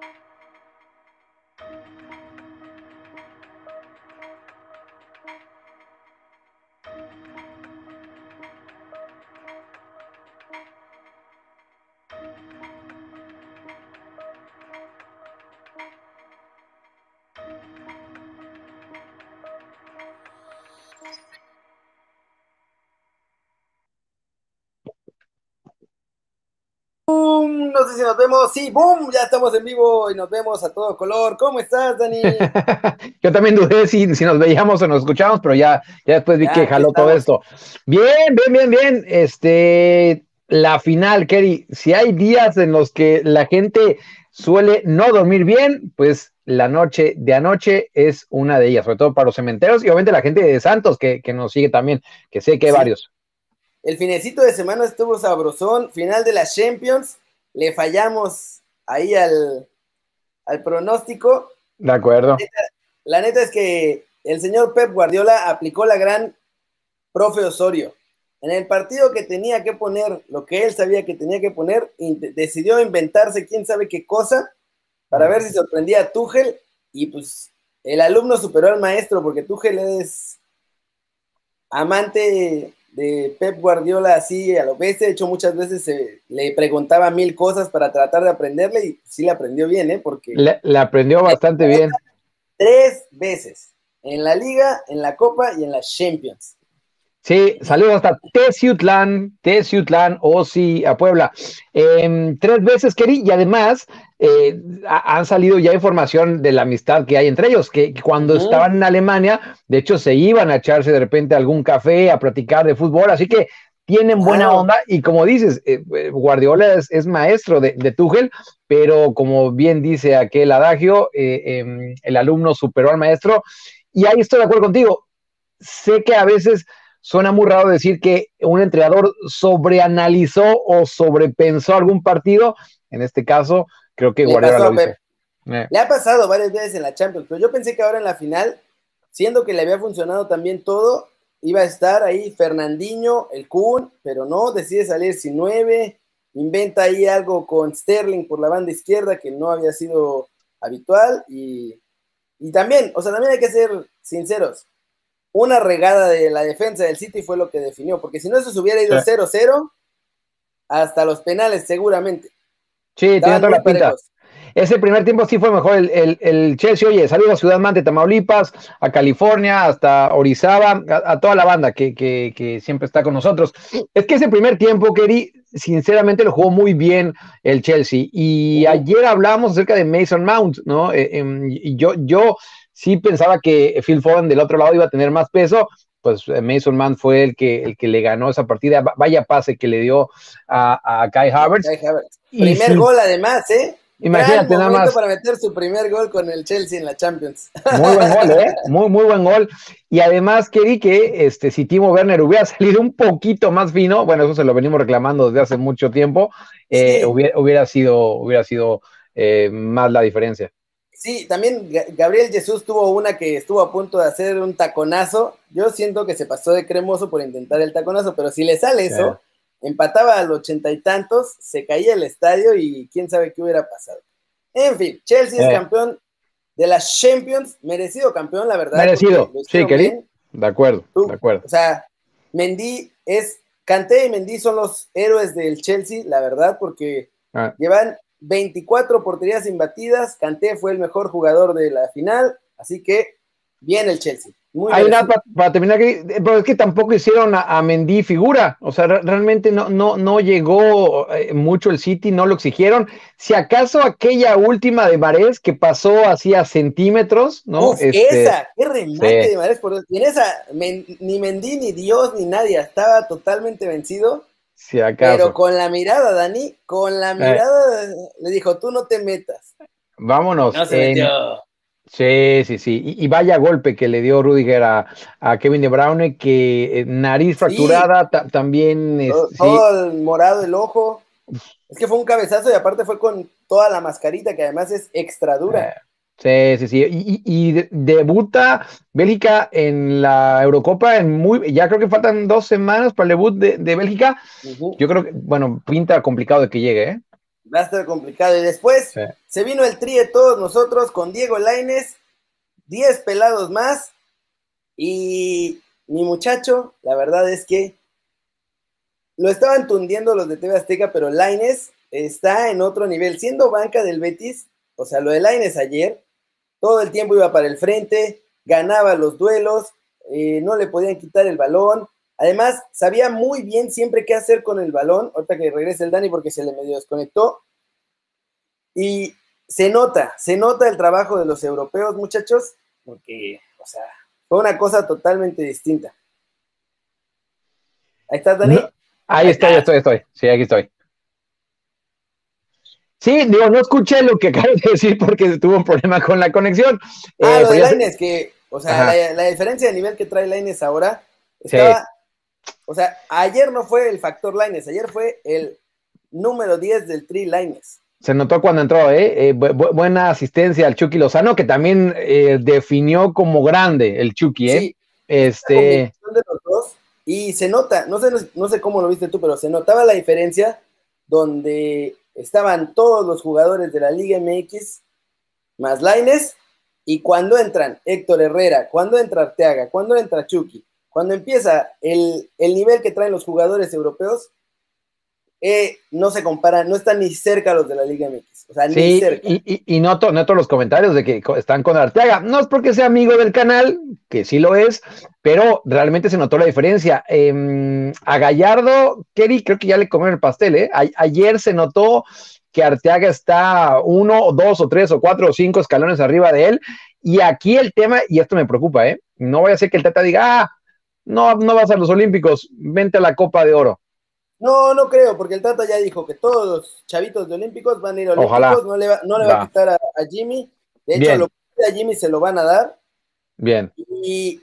Thank you. No sé si nos vemos. Sí, boom, ya estamos en vivo y nos vemos a todo color. ¿Cómo estás, Dani? Yo también dudé si, si, nos veíamos o nos escuchamos, pero ya, ya después vi que jaló todo esto. Bien, bien, bien, bien. Este, la final, Kerry. Si hay días en los que la gente suele no dormir bien, pues la noche de anoche es una de ellas, sobre todo para los cementeros y obviamente la gente de Santos que, que nos sigue también, que sé que hay varios. El finecito de semana estuvo sabrosón, final de las Champions, le fallamos ahí al, pronóstico. De acuerdo. La neta, es que el señor Pep Guardiola aplicó la gran profe Osorio. En el partido que tenía que poner lo que él sabía que tenía que poner, decidió inventarse quién sabe qué cosa para ver si sorprendía a Tuchel y pues el alumno superó al maestro porque Tuchel es amante de Pep Guardiola así a lo bestia. De hecho, muchas veces le preguntaba mil cosas para tratar de aprenderle y sí le aprendió bien, ¿eh? Porque. Le, aprendió bastante bien. Tres veces. En la Liga, en la Copa y en las Champions. Sí, saludos hasta Teciutlán, Teciutlán, o sí, a Puebla. Em, tres veces, Keri, y además eh, han salido ya información de la amistad que hay entre ellos, que, cuando estaban en Alemania, de hecho, se iban a echarse de repente algún café, a platicar de fútbol, así que tienen buena onda, y como dices, eh, eh, Guardiola es, maestro de, de, Tuchel, pero como bien dice aquel adagio, em, el alumno superó al maestro, y ahí estoy de acuerdo contigo. Sé que a veces suena muy raro decir que un entrenador sobreanalizó o sobrepensó algún partido. En este caso, creo que Guardiola lo hizo. Eh. Le ha pasado varias veces en la Champions, pero yo pensé que ahora en la final, siendo que le había funcionado también todo, iba a estar ahí Fernandinho, el Kun, pero no, decide salir sin nueve, inventa ahí algo con Sterling por la banda izquierda que no había sido habitual y, y también, o sea, también hay que ser sinceros, una regada de la defensa del City fue lo que definió, porque si no eso se hubiera ido 0-0 hasta los penales seguramente. Sí, tiene toda la pinta. Ese primer tiempo sí fue mejor el, el, Chelsea. Oye, salió a Ciudad Mante, Tamaulipas, a California, hasta Orizaba, a, toda la banda que, que, siempre está con nosotros. Es que ese primer tiempo, Kerry, sinceramente lo jugó muy bien el Chelsea. Y ayer hablábamos acerca de Mason Mount, ¿no? Eh, em, yo, yo sí pensaba que Phil Foden del otro lado iba a tener más peso, pues eh, Mason Mann fue el que, el que le ganó esa partida. Vaya pase que le dio a, a Kai Havertz. Primer gol además, ¿eh? Imagínate nada más. para meter su primer gol con el Chelsea en la Champions. Muy buen gol, ¿eh? Muy, muy buen gol. Y además, querí que este, si Timo Werner hubiera salido un poquito más fino, bueno, eso se lo venimos reclamando desde hace mucho tiempo, eh, hubiera, sido, hubiera sido eh, más la diferencia. Sí, también Gabriel Jesús tuvo una que estuvo a punto de hacer un taconazo. Yo siento que se pasó de cremoso por intentar el taconazo, pero si le sale eso, empataba al ochenta y tantos, se caía el estadio y quién sabe qué hubiera pasado. En fin, Chelsea es campeón de las Champions, merecido campeón, la verdad. Merecido, sí, querido. De acuerdo, de acuerdo. O sea, Mendy es, Canté y Mendy son los héroes del Chelsea, la verdad, porque ah. llevan 24 porterías imbatidas. Canté fue el mejor jugador de la final, así que bien el Chelsea. Hay nada para, terminar, pero es que tampoco hicieron a, Mendy figura, o sea, realmente no, no, no llegó eh, mucho el City, no lo exigieron. Si acaso aquella última de Marés que pasó así a centímetros, ¿no? Este, esa, qué remate de Marés, por y en esa ni Mendy, ni Dios, ni nadie, estaba totalmente vencido. Pero con la mirada, Dani, con la eh. mirada le dijo, tú no te metas. Vámonos. Sí, sí, sí. Y, vaya golpe que le dio Rudiger a, Kevin De Bruyne, que eh, nariz fracturada también. Es, todo, el morado el ojo. Es que fue un cabezazo y aparte fue con toda la mascarita, que además es extra dura. Eh, Sí, sí, sí. Y, debuta Bélgica en la Eurocopa en muy, ya creo que faltan dos semanas para el debut de, Bélgica. Yo creo que, bueno, pinta complicado de que llegue, ¿eh? Va a estar complicado. Y después se vino el tri de todos nosotros con Diego Laines, 10 pelados más. Y mi muchacho, la verdad es que lo estaban tundiendo los de TV Azteca, pero Laines está en otro nivel. Siendo banca del Betis, o sea, lo de Laines ayer, todo el tiempo iba para el frente, ganaba los duelos, eh, no le podían quitar el balón. Además, sabía muy bien siempre qué hacer con el balón. Ahorita que regrese el Dani porque se le medio desconectó. Y se nota, se nota el trabajo de los europeos, muchachos, porque, o sea, fue una cosa totalmente distinta. Ahí estás, Dani. ahí estoy, estoy, estoy. Sí, aquí estoy. Sí, digo, no escuché lo que acabas de decir porque tuvo un problema con la conexión. Ah, lo eh, de que, o sea, la, diferencia de nivel que trae Laines ahora estaba, o sea, ayer no fue el factor Laines, ayer fue el número 10 del Tri Laines. Se notó cuando entró, ¿eh? eh buena asistencia al Chucky Lozano, que también eh, definió como grande el Chucky, ¿eh? Sí, este... De los dos, y se nota, no sé, no sé cómo lo viste tú, pero se notaba la diferencia donde estaban todos los jugadores de la Liga MX más Laines y cuando entran Héctor Herrera, cuando entra Arteaga, cuando entra Chucky, cuando empieza el, nivel que traen los jugadores europeos, eh, no se compara, no están ni cerca los de la Liga MX. O sea, ni cerca. Y, y, noto, noto, los comentarios de que están con Arteaga. No es porque sea amigo del canal, que sí lo es, pero realmente se notó la diferencia. Em, a Gallardo, Kerry, creo que ya le comieron el pastel, ¿eh? ayer se notó que Arteaga está uno, dos o tres o cuatro o cinco escalones arriba de él. Y aquí el tema, y esto me preocupa, ¿eh? No voy a hacer que el Tata diga, ah, no, no vas a los Olímpicos, vente a la Copa de Oro. No, no creo, porque el Tata ya dijo que todos los chavitos de Olímpicos van a ir a Olímpicos, no le va, no le va, a quitar a, Jimmy. De hecho, lo que a Jimmy se lo van a dar. Bien. Y,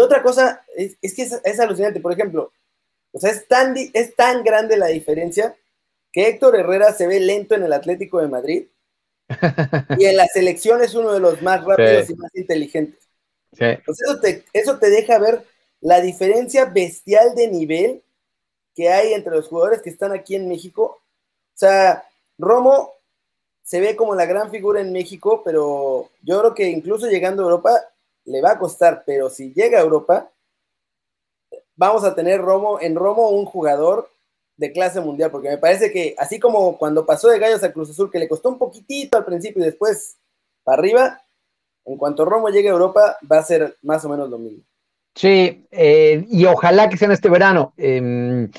otra cosa, es, que es, alucinante, por ejemplo, o sea, es tan, es tan grande la diferencia que Héctor Herrera se ve lento en el Atlético de Madrid y en la selección es uno de los más rápidos y más inteligentes. Sí. eso, te, eso te deja ver la diferencia bestial de nivel que hay entre los jugadores que están aquí en México. O sea, Romo se ve como la gran figura en México, pero yo creo que incluso llegando a Europa le va a costar, pero si llega a Europa, vamos a tener Romo, en Romo un jugador de clase mundial, porque me parece que así como cuando pasó de Gallos a Cruz Azul, que le costó un poquitito al principio y después para arriba, en cuanto Romo llegue a Europa, va a ser más o menos lo mismo. Sí, eh, y ojalá que sea en este verano. Em,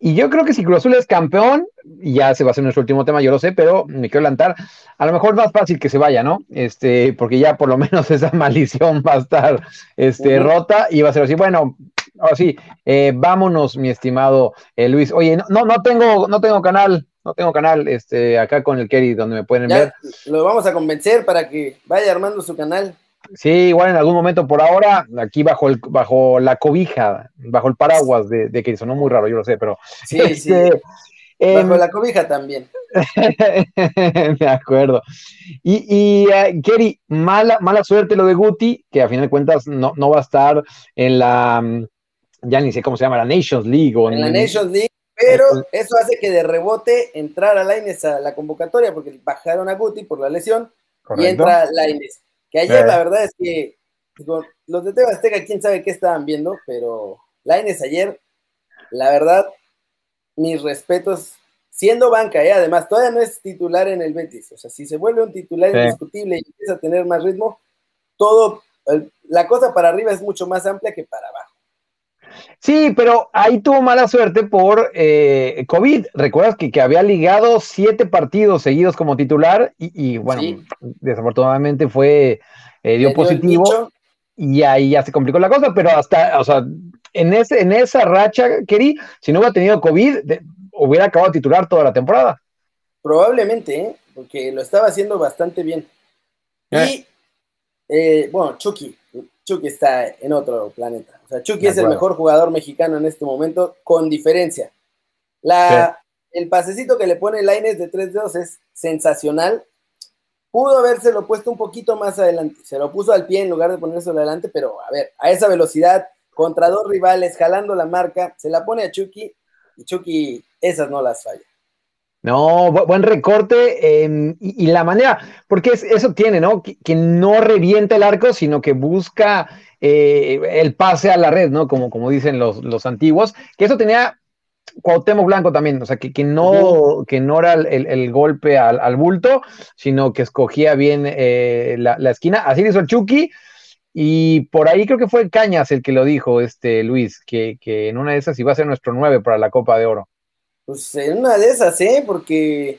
y yo creo que si Cruz Azul es campeón, y ya se va a hacer nuestro último tema, yo lo sé, pero me quiero lanzar, a lo mejor más fácil que se vaya, ¿no? Este, porque ya por lo menos esa maldición va a estar este, rota y va a ser así, bueno, así, eh, vámonos, mi estimado eh, Luis. Oye, no, no tengo, no tengo canal, no tengo canal este, acá con el Kerry donde me pueden ver. Lo vamos a convencer para que vaya armando su canal. Sí, igual en algún momento por ahora, aquí bajo el, bajo la cobija, bajo el paraguas de, de que sonó muy raro, yo lo sé, pero. Sí, sí. Este, bajo em, la cobija también. de acuerdo. Y, y uh, Kerry, mala, mala suerte lo de Guti, que a fin de cuentas no, no va a estar en la, mm, ya ni sé cómo se llama, la Nations League. O en, la Nations League, pero eso hace que de rebote entrar a Laines a la convocatoria, porque bajaron a Guti por la lesión y entra Laines. Que ayer la verdad es que los de Tebastega, quién sabe qué estaban viendo, pero Laines ayer, la verdad, mis respetos, siendo banca, ¿eh? además, todavía no es titular en el Betis. O sea, si se vuelve un titular indiscutible y empieza a tener más ritmo, todo, la cosa para arriba es mucho más amplia que para abajo. Sí, pero ahí tuvo mala suerte por eh, COVID. Recuerdas que, que, había ligado siete partidos seguidos como titular y, bueno, desafortunadamente fue, eh, dio positivo y ahí ya se complicó la cosa, pero hasta, o sea, en, ese, en esa racha, Keri, si no hubiera tenido COVID, hubiera acabado titular toda la temporada. Probablemente, ¿eh? porque lo estaba haciendo bastante bien. Y, bueno, Chucky, Chucky está en otro planeta. O sea, Chucky es el mejor jugador mexicano en este momento, con diferencia. La, El pasecito que le pone Laines de tres dedos es sensacional. Pudo habérselo puesto un poquito más adelante. Se lo puso al pie en lugar de ponérselo adelante, pero a ver, a esa velocidad, contra dos rivales, jalando la marca, se la pone a Chucky y Chucky esas no las falla. No, buen recorte em, y, la manera, porque eso tiene, ¿no? Que, no revienta el arco, sino que busca eh, el pase a la red, ¿no? Como, como dicen los, los antiguos, que eso tenía Cuauhtémoc Blanco también, o sea, que, que no, que no era el, golpe al, bulto, sino que escogía bien eh, la, esquina. Así lo hizo el Chucky, y por ahí creo que fue Cañas el que lo dijo, este Luis, que, que en una de esas iba a ser nuestro 9 para la Copa de Oro. Pues en una de esas, ¿eh? Porque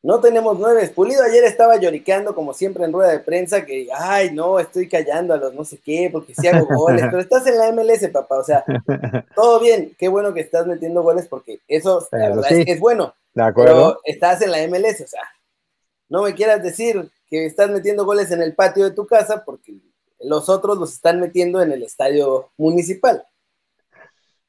no tenemos nueve. Pulido ayer estaba lloriqueando, como siempre en rueda de prensa, que, ay, no, estoy callando a los no sé qué, porque si hago goles, pero estás en la MLS, papá, o sea, todo bien, qué bueno que estás metiendo goles, porque eso, es, bueno, de acuerdo. pero estás en la MLS, o sea, no me quieras decir que estás metiendo goles en el patio de tu casa, porque los otros los están metiendo en el estadio municipal.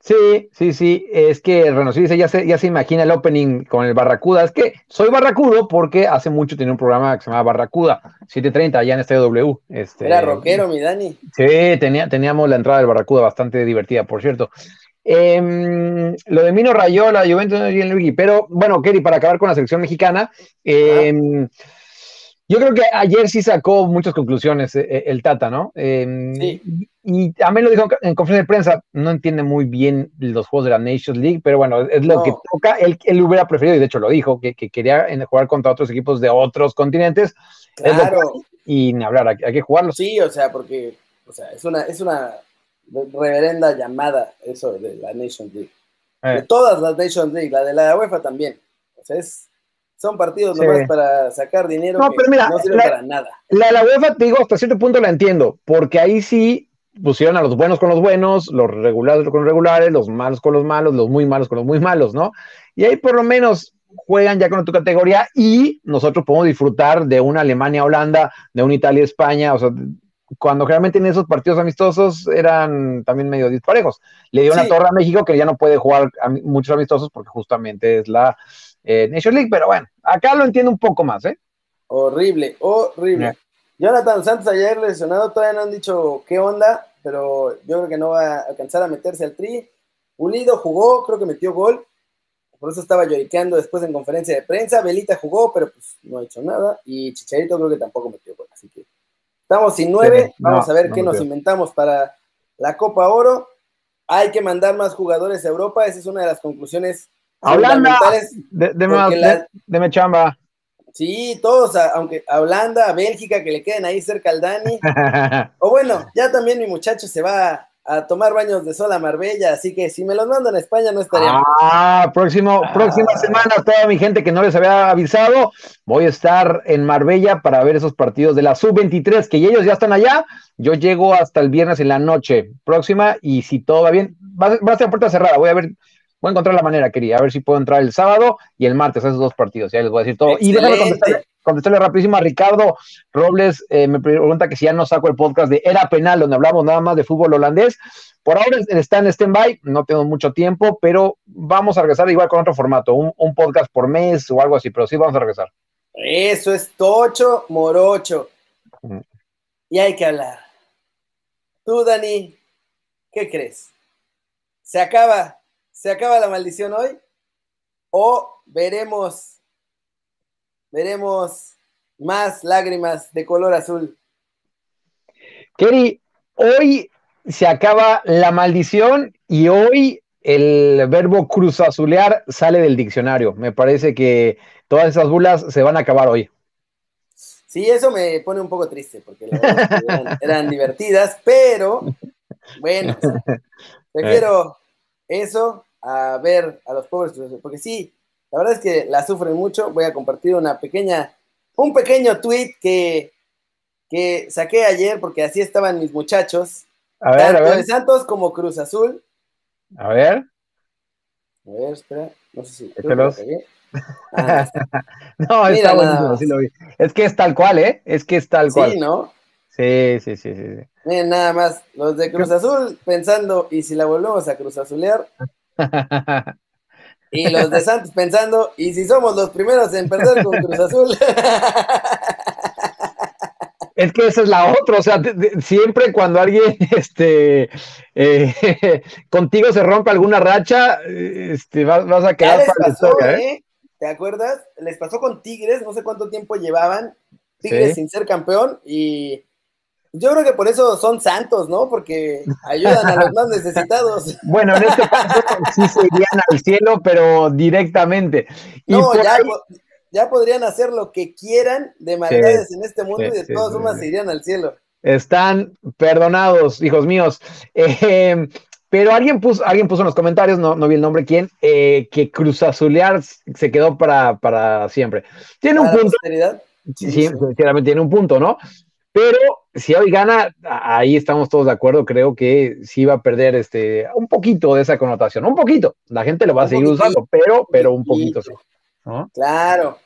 Sí, sí, sí, es que Reno dice, ya se, ya se imagina el opening con el Barracuda. Es que soy barracudo porque hace mucho tenía un programa que se llamaba Barracuda, 7.30, allá en Estadio W. Este, Era rockero, mi Dani. Sí, tenía, teníamos la entrada del Barracuda bastante divertida, por cierto. Em, lo de Mino Rayó, la Juventus, pero bueno, Kerry, para acabar con la selección mexicana, eh, yo creo que ayer sí sacó muchas conclusiones eh, eh, el Tata, ¿no? Em, sí. Y a mí lo dijo en conferencia de prensa, no entiende muy bien los juegos de la Nations League, pero bueno, es lo que toca. Él, él, hubiera preferido, y de hecho lo dijo, que, quería jugar contra otros equipos de otros continentes. Claro. y ni hablar, hay, que jugarlo. Sí, o sea, porque o sea, es, una, es una reverenda llamada eso de la Nations League. De eh. todas las Nations League, la de la UEFA también. O sea, es son partidos nomás para sacar dinero no, pero mira, no sirve para nada. La, la UEFA, te digo, hasta cierto punto la entiendo, porque ahí sí pusieron a los buenos con los buenos, los regulares con los regulares, los malos con los malos, los muy malos con los muy malos, ¿no? Y ahí por lo menos juegan ya con tu categoría y nosotros podemos disfrutar de una Alemania-Holanda, de una Italia-España, o sea, cuando generalmente en esos partidos amistosos eran también medio disparejos. Le dio una torre a México que ya no puede jugar muchos amistosos porque justamente es la eh, Nation League, pero bueno, acá lo entiendo un poco más, ¿eh? Horrible, horrible. Jonathan Santos ayer lesionado, todavía no han dicho qué onda, pero yo creo que no va a alcanzar a meterse al tri. Unido jugó, creo que metió gol, por eso estaba lloriqueando después en conferencia de prensa. Belita jugó, pero pues no ha hecho nada. Y Chicharito creo que tampoco metió gol, así que estamos sin nueve. Vamos a ver qué nos inventamos para la Copa Oro. Hay que mandar más jugadores a Europa, esa es una de las conclusiones Holanda, de, de, de, chamba. Sí, todos, aunque a Holanda, a Bélgica, que le queden ahí cerca al Dani. o bueno, ya también mi muchacho se va a tomar baños de sol a Marbella, así que si me los mandan a España no estaría. Ah, próximo, próxima semana, toda mi gente que no les había avisado, voy a estar en Marbella para ver esos partidos de la Sub-23, que ellos ya están allá. Yo llego hasta el viernes en la noche próxima y si todo va bien, va, va a ser puerta cerrada, voy a ver Voy a encontrar la manera, quería, a ver si puedo entrar el sábado y el martes esos dos partidos. Ya les voy a decir todo. Y déjame contestarle, rapidísimo a Ricardo Robles. Eh, me pregunta que si ya no saco el podcast de Era Penal, donde hablamos nada más de fútbol holandés. Por ahora está en stand-by, no tengo mucho tiempo, pero vamos a regresar igual con otro formato, un, podcast por mes o algo así, pero sí vamos a regresar. Eso es tocho morocho. Y hay que hablar. Tú, Dani, ¿qué crees? ¿Se acaba ¿Se acaba la maldición hoy? ¿O veremos, veremos más lágrimas de color azul? Kerry, hoy se acaba la maldición y hoy el verbo cruzazulear sale del diccionario. Me parece que todas esas bulas se van a acabar hoy. Sí, eso me pone un poco triste porque eran, eran, divertidas, pero bueno, prefiero eso a ver a los pobres, porque sí, la verdad es que la sufren mucho. Voy a compartir una pequeña, un pequeño tweet que, que saqué ayer, porque así estaban mis muchachos. A ver, tanto de Santos como Cruz Azul. A ver. A ver, espera, no sé si. Ah, no, está buenísimo, sí lo vi. Es que es tal cual, ¿eh? Es que es tal cual. Sí, ¿no? Sí, sí, sí, sí. Miren, nada más, los de Cruz Azul pensando, y si la volvemos a Cruz Azulear, y los de Santos pensando, ¿y si somos los primeros en perder con Cruz Azul? Es que esa es la otra, o sea, siempre cuando alguien, este, eh, contigo se rompe alguna racha, este, vas, a quedar para la historia, ¿eh? ¿te acuerdas? Les pasó con Tigres, no sé cuánto tiempo llevaban, Tigres sin ser campeón, y yo creo que por eso son santos, ¿no? Porque ayudan a los más necesitados. Bueno, en este caso sí se irían al cielo, pero directamente. no, ya, ya, podrían hacer lo que quieran de maldades en este mundo y de todas formas se irían al cielo. Están perdonados, hijos míos. Eh, pero alguien puso, alguien puso en los comentarios, no, no vi el nombre quién, eh, que Cruz Azulear se quedó para, para siempre. Tiene un punto. Sí, sinceramente tiene un punto, ¿no? Pero si hoy gana, ahí estamos todos de acuerdo, creo que sí va a perder este, un poquito de esa connotación, un poquito. La gente lo va a seguir usando, pero, pero un poquito sí. Claro.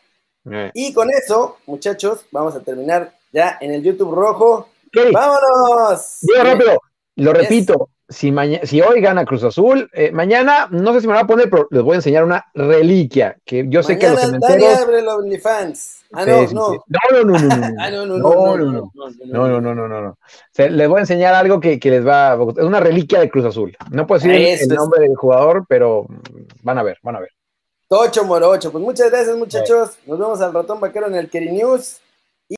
Eh. Y con eso, muchachos, vamos a terminar ya en el YouTube rojo. ¡Vámonos! Digo rápido, lo repito, si, si hoy gana Cruz Azul, mañana, no sé si me lo voy a poner, pero les voy a enseñar una reliquia, que yo sé que los cementerios... abre los OnlyFans. Ah, no, no. No, no, no, no. Ah, no, no, no, no. No, no, no, no, no. les voy a enseñar algo que, que les va a... Es una reliquia de Cruz Azul. No puedo decir Eso el, el nombre del jugador, pero van a ver, van a ver. Tocho Morocho. Pues muchas gracias, muchachos. Sí. Nos vemos al ratón vaquero en el Keri News.